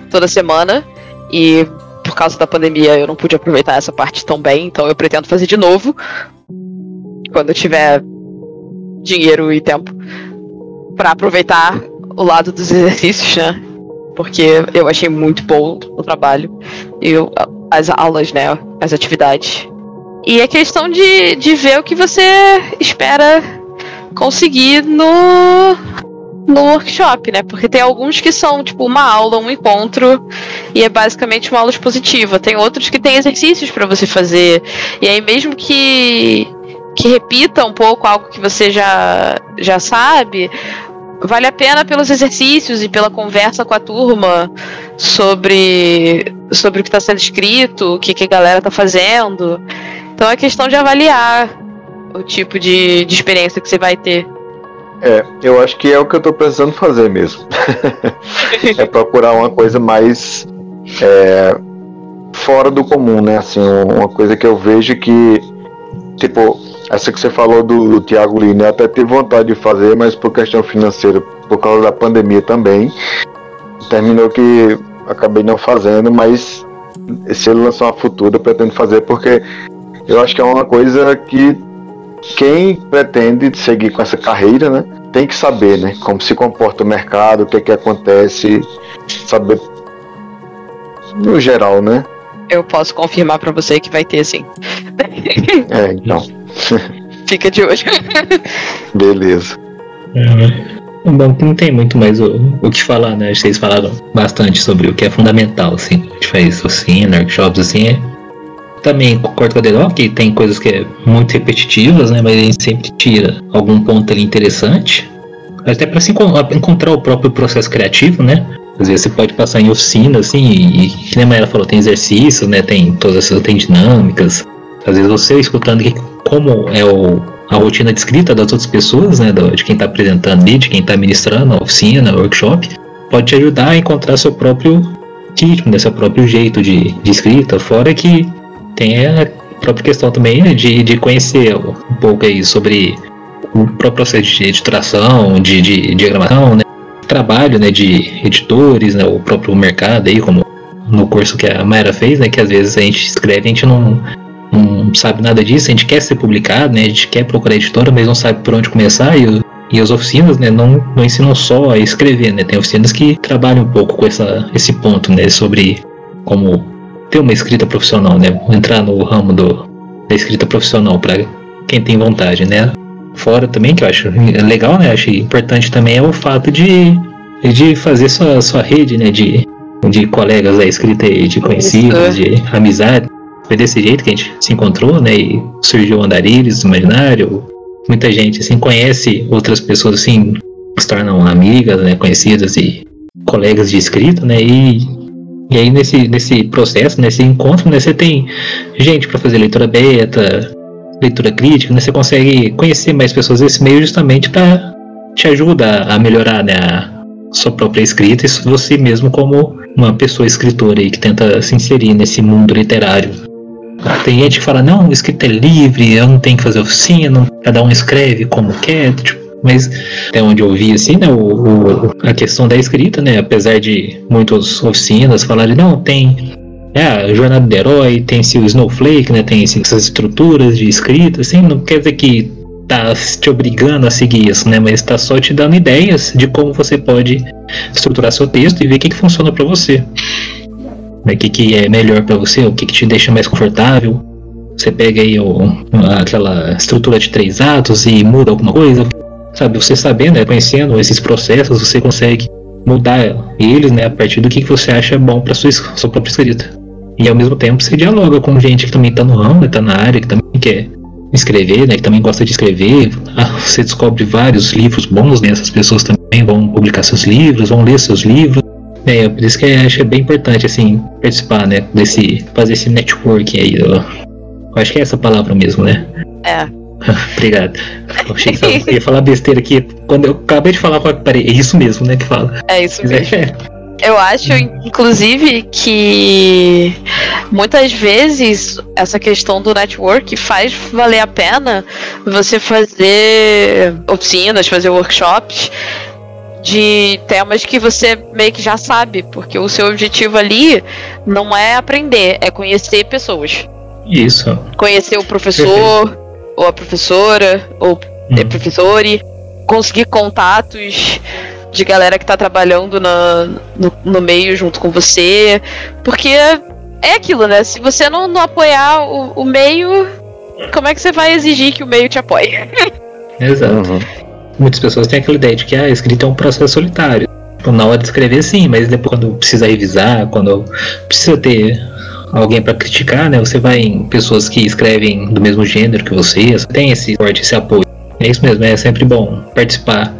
toda semana. E por causa da pandemia eu não pude aproveitar essa parte tão bem, então eu pretendo fazer de novo quando eu tiver dinheiro e tempo para aproveitar o lado dos exercícios, né? Porque eu achei muito bom o trabalho e as aulas, né? As atividades. E é questão de, de ver o que você espera conseguir no, no workshop, né? Porque tem alguns que são, tipo, uma aula, um encontro, e é basicamente uma aula expositiva. Tem outros que tem exercícios para você fazer. E aí, mesmo que, que repita um pouco algo que você já, já sabe, vale a pena pelos exercícios e pela conversa com a turma sobre, sobre o que está sendo escrito, o que, que a galera está fazendo. Então é questão de avaliar o tipo de, de experiência que você vai ter. É, eu acho que é o que eu tô precisando fazer mesmo. é procurar uma coisa mais é, fora do comum, né? Assim, uma coisa que eu vejo que, tipo, essa que você falou do, do Thiago Lino, eu até tive vontade de fazer, mas por questão financeira, por causa da pandemia também, terminou que acabei não fazendo, mas se ele lançar uma futura, eu pretendo fazer porque eu acho que é uma coisa que quem pretende seguir com essa carreira, né, tem que saber, né, como se comporta o mercado, o que é que acontece, saber no geral, né? Eu posso confirmar para você que vai ter sim. É, então. Fica de olho. Beleza. É, bom, não tem muito mais o, o que falar, né? Vocês falaram bastante sobre o que é fundamental, assim. A gente faz oficina, workshops, assim. É. Também concordo com a Dedó que tem coisas que é muito repetitivas, né? Mas a gente sempre tira algum ponto ali interessante. Até para se encontrar o próprio processo criativo, né? Às vezes você pode passar em oficina, assim, e, que nem a Maria falou, tem exercício, né? Tem todas essas, tem dinâmicas. Às vezes você escutando que, como é o, a rotina de escrita das outras pessoas, né? De quem está apresentando ali, de quem está ministrando a oficina, o workshop, pode te ajudar a encontrar seu próprio ritmo, né, seu próprio jeito de, de escrita. Fora que tem a própria questão também né, de, de conhecer um pouco aí sobre o próprio processo de editoração, de, de diagramação, né? trabalho né, de editores, né, o próprio mercado aí, como no curso que a Mayra fez, né, que às vezes a gente escreve, a gente não, não sabe nada disso, a gente quer ser publicado, né, a gente quer procurar editora, mas não sabe por onde começar e, e as oficinas né, não, não ensinam só a escrever, né, tem oficinas que trabalham um pouco com essa, esse ponto né, sobre como ter uma escrita profissional, né, entrar no ramo do, da escrita profissional para quem tem vontade, né, fora também, que eu acho legal, né? Acho importante também é o fato de, de fazer sua, sua rede, né? De, de colegas da escrita e de conhecidos, de amizade. Foi desse jeito que a gente se encontrou, né? E surgiu o Andarilhos, Imaginário. Muita gente, assim, conhece outras pessoas, assim, se tornam amigas, né? Conhecidas e colegas de escrita, né? E, e aí nesse, nesse processo, nesse encontro, né? Você tem gente para fazer leitura beta, leitura crítica, né, você consegue conhecer mais pessoas desse meio justamente para te ajuda a melhorar né, a sua própria escrita e você mesmo como uma pessoa escritora aí que tenta se inserir nesse mundo literário. Tem gente que fala, não, escrita é livre, eu não tenho que fazer oficina, cada um escreve como quer, tipo, mas até onde eu vi assim, né, o, o, a questão da escrita, né, apesar de muitas oficinas falarem, não, tem é, jornada do herói, tem-se o Snowflake, né? Tem essas estruturas de escrita, assim, não quer dizer que tá te obrigando a seguir isso, né? Mas tá só te dando ideias de como você pode estruturar seu texto e ver o que, que funciona para você. Né? O que, que é melhor para você, o que, que te deixa mais confortável. Você pega aí o, aquela estrutura de três atos e muda alguma coisa, sabe, você sabendo, né, conhecendo esses processos, você consegue mudar eles, né, a partir do que você acha bom para sua, sua própria escrita. E ao mesmo tempo você dialoga com gente que também tá no ramo, né, tá na área, que também quer escrever, né, que também gosta de escrever. Ah, você descobre vários livros bons, né, essas pessoas também vão publicar seus livros, vão ler seus livros. É, por isso que eu acho que é bem importante, assim, participar, né, desse, fazer esse networking aí. Eu, eu acho que é essa palavra mesmo, né? É. Obrigado. Eu achei que você ia falar besteira aqui. Quando eu acabei de falar, parei. É isso mesmo, né, que fala. É isso Mas mesmo. é- Eu acho, inclusive, que muitas vezes essa questão do network faz valer a pena você fazer oficinas, fazer workshops de temas que você meio que já sabe, porque o seu objetivo ali não é aprender, é conhecer pessoas. Isso. Conhecer o professor, ou a professora, ou é Hum. professor e conseguir contatos de galera que tá trabalhando na, no, no meio junto com você. Porque é aquilo, né? Se você não, não apoiar o, o meio, como é que você vai exigir que o meio te apoie? Exato. Uhum. Muitas pessoas têm aquela ideia de que ah, a escrita é um processo solitário. Tipo, na hora de escrever, sim, mas depois, quando precisa revisar, quando precisa ter alguém para criticar, né? Você vai em pessoas que escrevem do mesmo gênero que você, você tem esse suporte, esse apoio. É isso mesmo, é sempre bom participar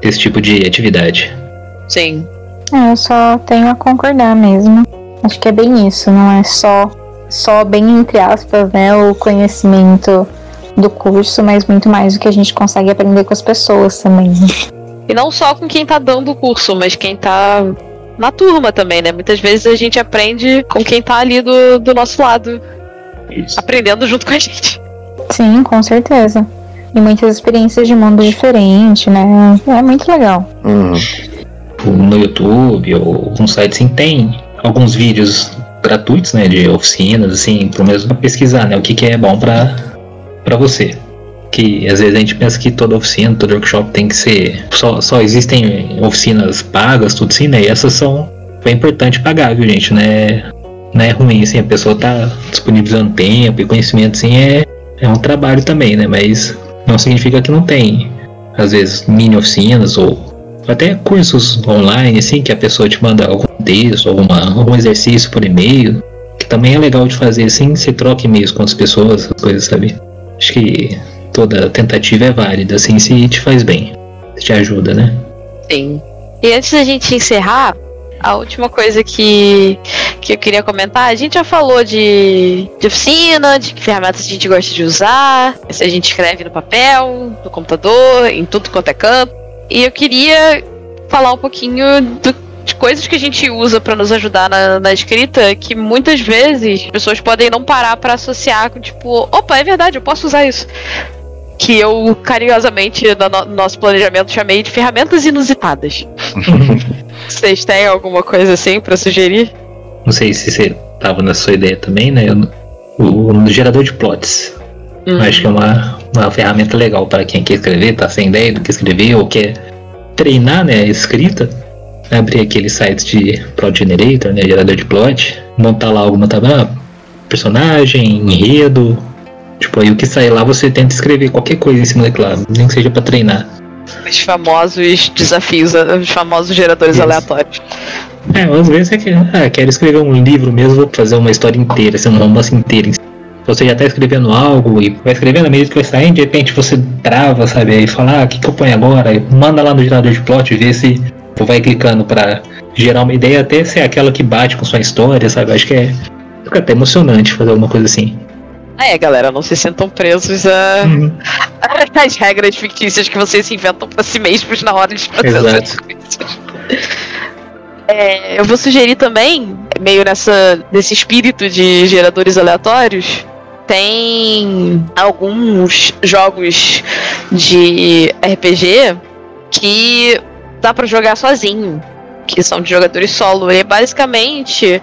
desse tipo de atividade. Sim. É, eu só tenho a concordar mesmo. Acho que é bem isso, não é só, só bem entre aspas, né, o conhecimento do curso, mas muito mais o que a gente consegue aprender com as pessoas também. né? E não só com quem tá dando o curso, mas quem tá na turma também, né? Muitas vezes a gente aprende com quem tá ali do, do nosso lado, Isso. aprendendo junto com a gente. Sim, com certeza. E muitas experiências de mundo diferente, né? É muito legal. Tipo, no YouTube ou no site assim, tem alguns vídeos gratuitos, né, de oficinas, assim, pelo menos pra pesquisar, né, o que, que é bom pra, pra você. Que às vezes a gente pensa que toda oficina, todo workshop tem que ser. Só, só existem oficinas pagas, tudo assim, né? E essas são. Foi importante pagar, viu, gente? Né? Não é ruim, assim, a pessoa tá disponibilizando tempo e conhecimento, assim, é, é um trabalho também, né? Mas não significa que não tem, às vezes, mini oficinas ou até cursos online, assim, que a pessoa te manda algum texto, alguma, algum exercício por e-mail, que também é legal de fazer, assim, você troca e-mails com as pessoas, essas coisas, sabe? Acho que toda tentativa é válida, assim, se te faz bem, se te ajuda, né? Sim. E antes da gente encerrar, a última coisa que, que eu queria comentar, a gente já falou de, de oficina, de que ferramentas a gente gosta de usar, se a gente escreve no papel, no computador, em tudo quanto é canto. E eu queria falar um pouquinho do- coisas que a gente usa para nos ajudar na, na escrita, que muitas vezes as pessoas podem não parar para associar com tipo, opa, é verdade, eu posso usar isso. Que eu carinhosamente no no nosso planejamento chamei de ferramentas inusitadas. Vocês têm alguma coisa assim pra sugerir? Não sei se você tava na sua ideia também, né? O, o gerador de plots. Hum. Acho que é uma, uma ferramenta legal para quem quer escrever, tá sem ideia do que escrever ou quer treinar né, a escrita. Abrir aquele site de Plot Generator, né, gerador de plot, montar lá alguma tabela, personagem, enredo. Tipo, aí o que sair lá você tenta escrever qualquer coisa em cima daquilo lá, nem que seja para treinar. Os famosos desafios, os famosos geradores Isso. aleatórios. É, às vezes você quer, ah, quero escrever um livro mesmo, vou fazer uma história inteira, assim, um romance inteiro. Você já tá escrevendo algo e vai escrevendo a medida que vai saindo, de repente você trava, sabe? Aí fala, ah, o que, que eu ponho agora? Aí manda lá no gerador de plot, vê se vai clicando pra gerar uma ideia até ser aquela que bate com sua história, sabe? Acho que é fica até emocionante fazer alguma coisa assim. É, galera, não se sintam presos a... Uhum. às regras fictícias que vocês inventam pra si mesmos na hora de fazer Exato. essas coisas. É, eu vou sugerir também, meio nessa, nesse espírito de geradores aleatórios, tem alguns jogos de RPG que dá pra jogar sozinho, que são de jogadores solo. É basicamente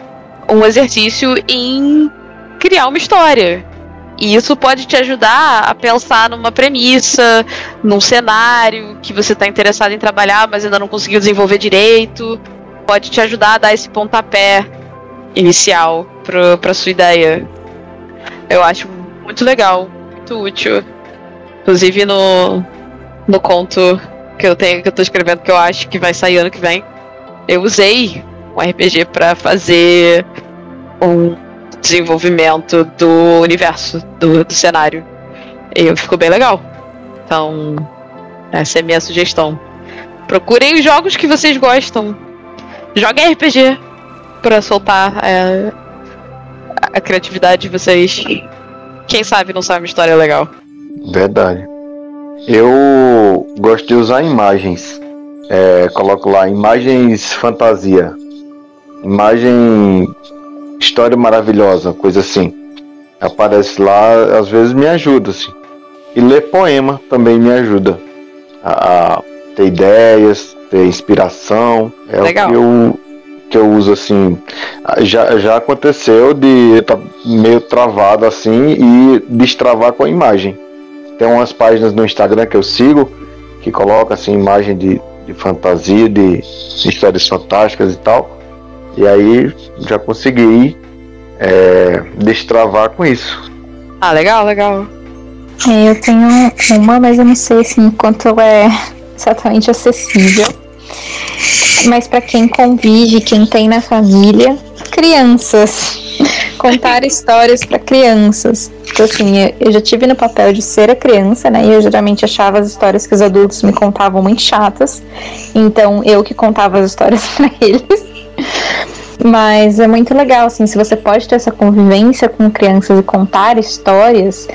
um exercício em criar uma história. E isso pode te ajudar a pensar numa premissa, num cenário que você está interessado em trabalhar, mas ainda não conseguiu desenvolver direito. Pode te ajudar a dar esse pontapé inicial para sua ideia. Eu acho muito legal, muito útil. Inclusive no, no conto que eu tenho, que eu tô escrevendo, que eu acho que vai sair ano que vem, eu usei um RPG para fazer um desenvolvimento do universo, do, do cenário. E ficou bem legal. Então, essa é a minha sugestão. Procurem os jogos que vocês gostam. Joguem RPG para soltar é, a criatividade de vocês. Quem sabe não sabe uma história legal. Verdade. Eu gosto de usar imagens. É, coloco lá imagens fantasia. Imagem história maravilhosa, coisa assim. Aparece lá, às vezes me ajuda, assim. E ler poema também me ajuda a, a ter ideias, ter inspiração. É Legal. o que eu, que eu uso assim. Já, já aconteceu de estar meio travado assim e destravar com a imagem. Tem umas páginas no Instagram que eu sigo que coloca assim imagem de, de fantasia, de, de histórias fantásticas e tal. E aí já consegui é, destravar com isso. Ah, legal, legal. É, eu tenho uma, mas eu não sei assim quanto ela é exatamente acessível. Mas para quem convive, quem tem na família, crianças. Contar histórias para crianças. Então, assim, eu- já tive no papel de ser a criança, né? E eu geralmente achava as histórias que os adultos me contavam muito chatas. Então, eu que contava as histórias para eles. Mas é muito legal, assim, se você pode ter essa convivência com crianças e contar histórias,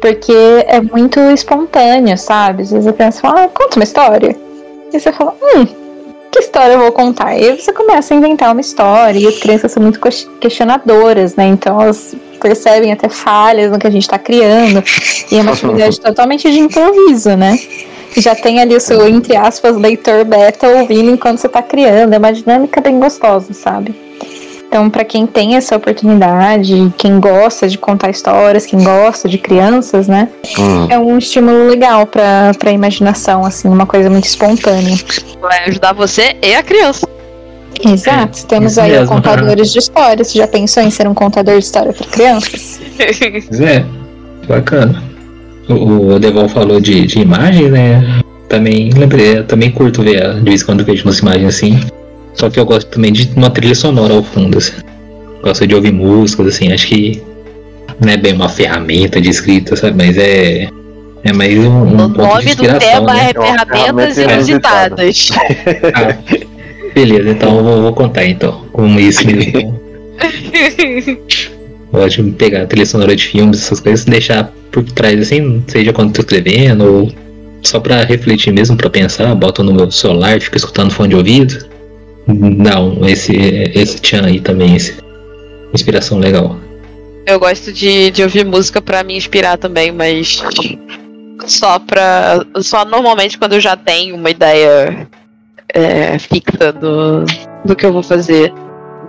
porque é muito espontâneo, sabe? Às vezes a criança fala, ah, conta uma história. E você fala, hum, que história eu vou contar? E aí você começa a inventar uma história, e as crianças são muito ques- questionadoras, né? Então elas percebem até falhas no que a gente tá criando. E é uma atividade totalmente de improviso, né? Já tem ali o seu, entre aspas, leitor beta ouvindo enquanto você tá criando. É uma dinâmica bem gostosa, sabe? Então, para quem tem essa oportunidade, quem gosta de contar histórias, quem gosta de crianças, né? Hum. É um estímulo legal pra, pra imaginação, assim, uma coisa muito espontânea. Vai ajudar você e a criança. Exato. Temos aí mesmo. contadores de histórias. Você já pensou em ser um contador de história para crianças? Pois é, bacana. O, o Devon falou de, de imagem, né? Também lembrei, eu também curto ver, a- de vez em quando vejo umas imagens assim. Só que eu gosto também de uma trilha sonora ao fundo, assim. Gosto de ouvir músicas, assim, acho que não é bem uma ferramenta de escrita, sabe? Mas é. É mais um, um O ponto de nome do inspiração, tema né? é Ferramentas ferramenta Inusitadas. Ah, beleza, então eu vou, vou contar então. Como isso mesmo. Gosto de pegar a trilha sonora de filmes, essas coisas, deixar por trás assim, seja quando tô escrevendo, ou só pra refletir mesmo, pra pensar, boto no meu celular, fico escutando fone de ouvido. Não, esse, esse tchan aí também, esse, inspiração legal. Eu gosto de, de ouvir música pra me inspirar também, mas só pra. Só normalmente quando eu já tenho uma ideia é, fixa do, do que eu vou fazer.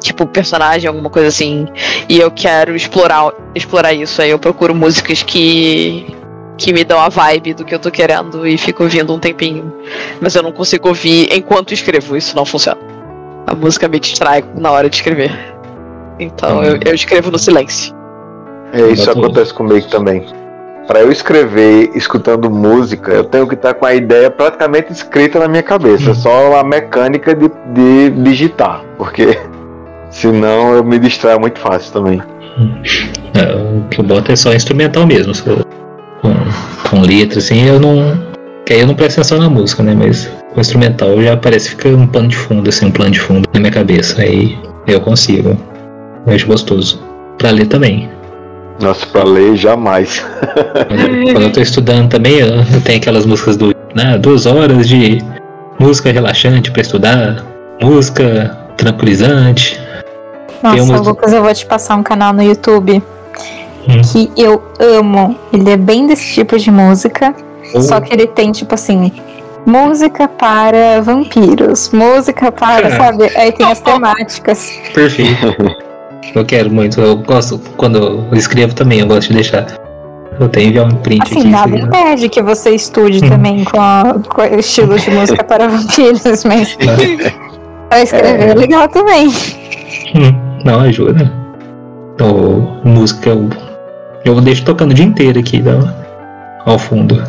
Tipo, personagem, alguma coisa assim. E eu quero explorar, explorar isso. Aí eu procuro músicas que. que me dão a vibe do que eu tô querendo e fico ouvindo um tempinho. Mas eu não consigo ouvir enquanto escrevo, isso não funciona. A música me distrai na hora de escrever. Então eu, eu escrevo no silêncio. É, isso acontece comigo também. Para eu escrever escutando música, eu tenho que estar com a ideia praticamente escrita na minha cabeça, só a mecânica de, de digitar, porque senão eu me distraio muito fácil também. É, o que eu boto é só instrumental mesmo, só com, com letra, assim, eu não. Que aí eu não presto atenção na música, né? Mas o instrumental já parece que fica um pano de fundo, assim, um plano de fundo na minha cabeça. Aí eu consigo. Eu acho gostoso. Pra ler também. Nossa, para ler jamais. Quando eu, quando eu tô estudando também, eu, eu tenho aquelas músicas do. Né, duas horas de música relaxante pra estudar, música tranquilizante. Nossa, umas- Lucas, eu vou te passar um canal no YouTube Hum. que eu amo. Ele é bem desse tipo de música, Ou- só que ele tem, tipo assim, música para vampiros, música para, É. sabe? Aí tem as temáticas. Perfeito. Eu quero muito. Eu gosto, quando eu escrevo também, eu gosto de deixar. Eu tenho enviar um print Assim, aqui. nada né? impede que você estude Hum. também com, a, com o estilo de música para vampiros, mas pra escrever é legal também. Hum, Não, ajuda. Então, música eu, eu deixo tocando o dia inteiro aqui tá? ao fundo.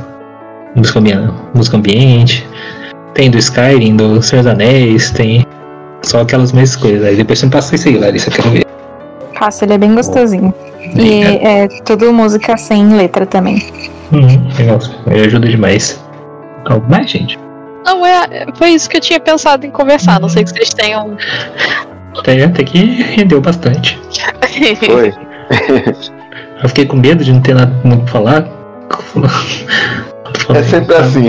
Música, ambi- música ambiente. Tem do Skyrim, do Senhor dos Anéis, tem só aquelas mesmas coisas. Aí depois você me passa isso aí, Larissa, eu quero ver. Passa, ele é bem gostosinho. E é tudo música sem letra também. Uhum, legal, aí ajuda demais. Algo mais, gente? Não, é, foi isso que eu tinha pensado em conversar. Não sei que vocês tenham. Até, até que rendeu bastante. Foi. Eu fiquei com medo de não ter nada muito pra falar. É sempre assim.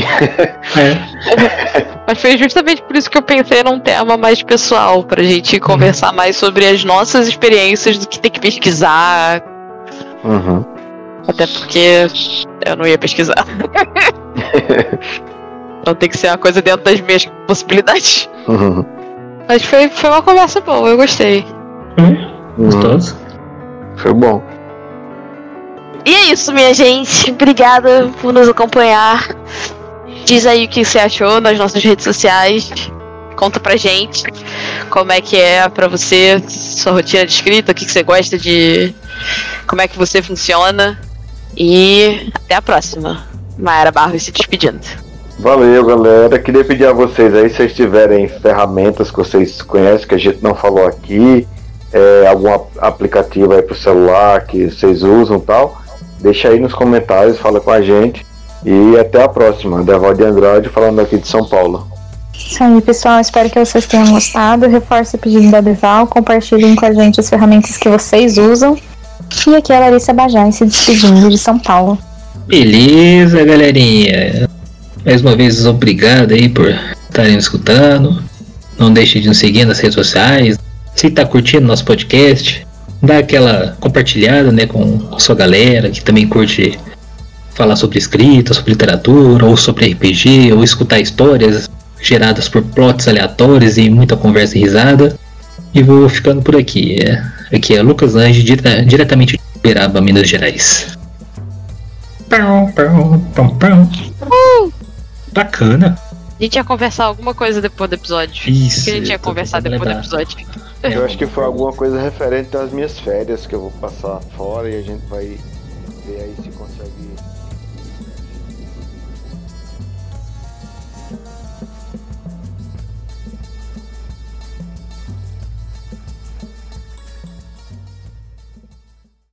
É. Mas foi justamente por isso que eu pensei num tema mais pessoal, pra gente conversar mais sobre as nossas experiências do que tem que pesquisar. Uhum. Até porque eu não ia pesquisar. então tem que ser uma coisa dentro das minhas possibilidades. Uhum. Mas foi, foi uma conversa boa, eu gostei. Hum, Uhum. Gostoso. Foi bom. E é isso, minha gente. Obrigada por nos acompanhar. Diz aí o que você achou nas nossas redes sociais. Conta pra gente como é que é pra você, sua rotina de escrita, o que, você gosta de. como é que você funciona. E até a próxima. Mayara Barros se despedindo. Valeu, galera. Queria pedir a vocês aí, se vocês tiverem ferramentas que vocês conhecem, que a gente não falou aqui, é, algum ap- aplicativo aí pro celular que vocês usam tal, deixa aí nos comentários, fala com a gente. E até a próxima. Devalde Andrade falando aqui de São Paulo. Isso aí, pessoal. Espero que vocês tenham gostado. Reforce o pedido da Deval. Compartilhem com a gente as ferramentas que vocês usam. E aqui é a Larissa Bajai se despedindo de São Paulo. Beleza, galerinha. Mais uma vez, obrigado aí por estarem escutando. Não deixe de nos seguir nas redes sociais. Se tá curtindo nosso podcast, dá aquela compartilhada, né, com a sua galera que também curte falar sobre escrita, sobre literatura, ou sobre RPG, ou escutar histórias geradas por plots aleatórios e muita conversa e risada. E vou ficando por aqui. É, aqui é Lucas Lange, dire- diretamente de Uberaba, Minas Gerais. Pão, pão, pão, pão. Bacana. A gente ia conversar alguma coisa depois do episódio. Isso. O que a gente ia conversar depois do lembrar. episódio? Eu acho que foi alguma coisa referente às minhas férias que eu vou passar fora e a gente vai ver aí se